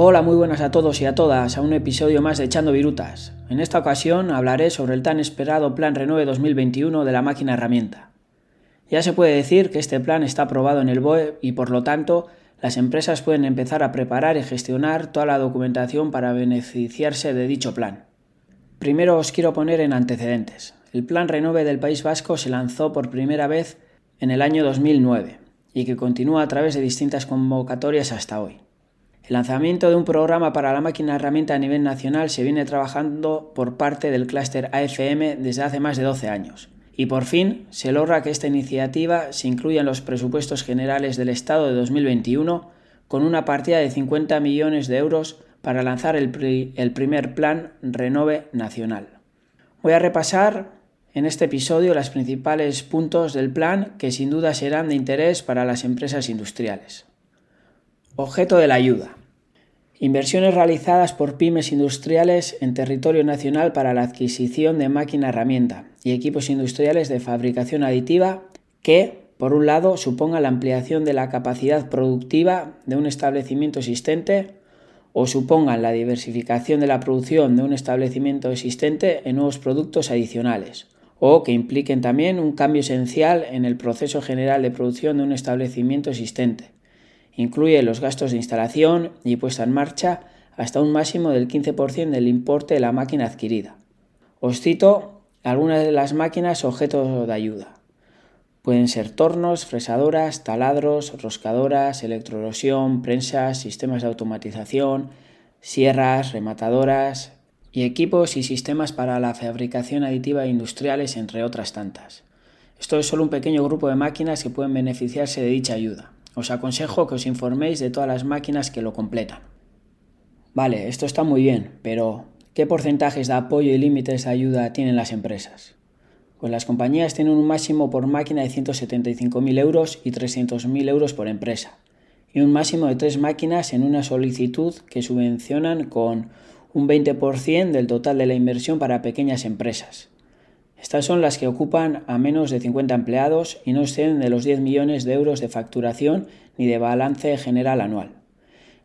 Hola, muy buenas a todos y a todas a un episodio más de Echando Virutas. En esta ocasión hablaré sobre el tan esperado Plan Renove 2021 de la máquina herramienta. Ya se puede decir que este plan está aprobado en el BOE y por lo tanto las empresas pueden empezar a preparar y gestionar toda la documentación para beneficiarse de dicho plan. Primero os quiero poner en antecedentes. El Plan Renove del País Vasco se lanzó por primera vez en el año 2009 y que continúa a través de distintas convocatorias hasta hoy. El lanzamiento de un programa para la máquina herramienta a nivel nacional se viene trabajando por parte del clúster AFM desde hace más de 12 años. Y por fin se logra que esta iniciativa se incluya en los presupuestos generales del Estado de 2021 con una partida de 50 millones de euros para lanzar el, primer plan Renove Nacional. Voy a repasar en este episodio los principales puntos del plan que sin duda serán de interés para las empresas industriales. Objeto de la ayuda. Inversiones realizadas por pymes industriales en territorio nacional para la adquisición de máquina herramienta y equipos industriales de fabricación aditiva que, por un lado, supongan la ampliación de la capacidad productiva de un establecimiento existente o supongan la diversificación de la producción de un establecimiento existente en nuevos productos adicionales, o que impliquen también un cambio esencial en el proceso general de producción de un establecimiento existente, Incluye los gastos de instalación y puesta en marcha hasta un máximo del 15% del importe de la máquina adquirida. Os cito algunas de las máquinas objeto de ayuda. Pueden ser tornos, fresadoras, taladros, roscadoras, electroerosión, prensas, sistemas de automatización, sierras, rematadoras y equipos y sistemas para la fabricación aditiva e industriales, entre otras tantas. Esto es solo un pequeño grupo de máquinas que pueden beneficiarse de dicha ayuda. Os aconsejo que os informéis de todas las máquinas que lo completan. Vale, esto está muy bien, pero ¿qué porcentajes de apoyo y límites de ayuda tienen las empresas? Pues las compañías tienen un máximo por máquina de 175.000 euros y 300.000 euros por empresa, y un máximo de tres máquinas en una solicitud que subvencionan con un 20% del total de la inversión para pequeñas empresas. Estas son las que ocupan a menos de 50 empleados y no exceden de los 10 millones de euros de facturación ni de balance general anual.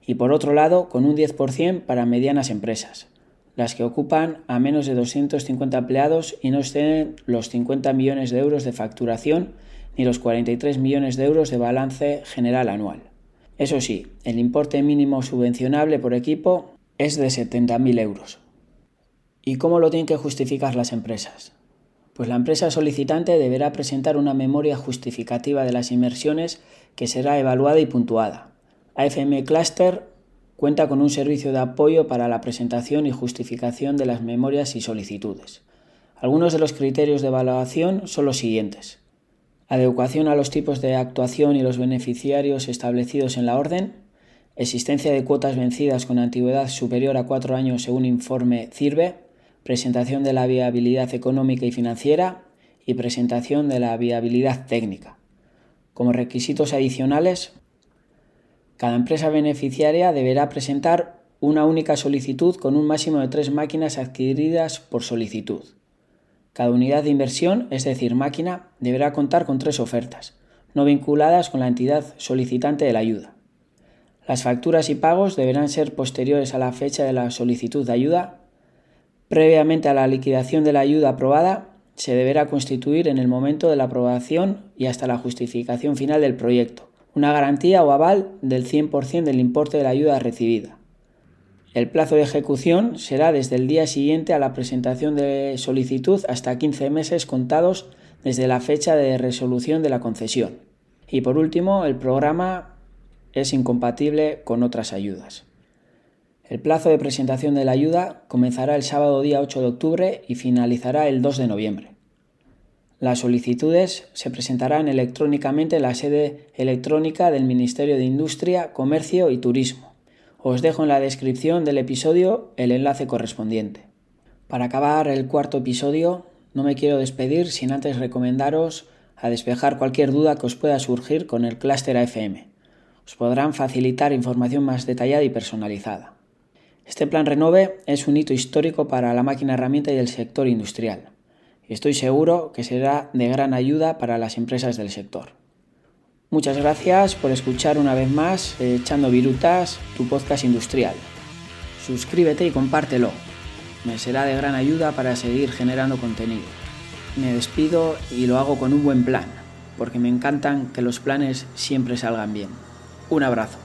Y por otro lado, con un 10% para medianas empresas, las que ocupan a menos de 250 empleados y no exceden los 50 millones de euros de facturación ni los 43 millones de euros de balance general anual. Eso sí, el importe mínimo subvencionable por equipo es de 70.000 euros. ¿Y cómo lo tienen que justificar las empresas? Pues la empresa solicitante deberá presentar una memoria justificativa de las inversiones que será evaluada y puntuada. AFM Cluster cuenta con un servicio de apoyo para la presentación y justificación de las memorias y solicitudes. Algunos de los criterios de evaluación son los siguientes. Adecuación a los tipos de actuación y los beneficiarios establecidos en la orden. Existencia de cuotas vencidas con antigüedad superior a cuatro años según informe CIRBE presentación de la viabilidad económica y financiera y presentación de la viabilidad técnica. Como requisitos adicionales, cada empresa beneficiaria deberá presentar una única solicitud con un máximo de tres máquinas adquiridas por solicitud. Cada unidad de inversión, es decir, máquina, deberá contar con tres ofertas, no vinculadas con la entidad solicitante de la ayuda. Las facturas y pagos deberán ser posteriores a la fecha de la solicitud de ayuda Previamente a la liquidación de la ayuda aprobada, se deberá constituir en el momento de la aprobación y hasta la justificación final del proyecto, una garantía o aval del 100% del importe de la ayuda recibida. El plazo de ejecución será desde el día siguiente a la presentación de solicitud hasta 15 meses contados desde la fecha de resolución de la concesión. Y por último, el programa es incompatible con otras ayudas. El plazo de presentación de la ayuda comenzará el sábado día 8 de octubre y finalizará el 2 de noviembre. Las solicitudes se presentarán electrónicamente en la sede electrónica del Ministerio de Industria, Comercio y Turismo. Os dejo en la descripción del episodio el enlace correspondiente. Para acabar el cuarto episodio, no me quiero despedir sin antes recomendaros a despejar cualquier duda que os pueda surgir con el clúster AFM. Os podrán facilitar información más detallada y personalizada. Este plan Renove es un hito histórico para la máquina herramienta y el sector industrial. Estoy seguro que será de gran ayuda para las empresas del sector. Muchas gracias por escuchar una vez más Echando Virutas, tu podcast industrial. Suscríbete y compártelo. Me será de gran ayuda para seguir generando contenido. Me despido y lo hago con un buen plan, porque me encantan que los planes siempre salgan bien. Un abrazo.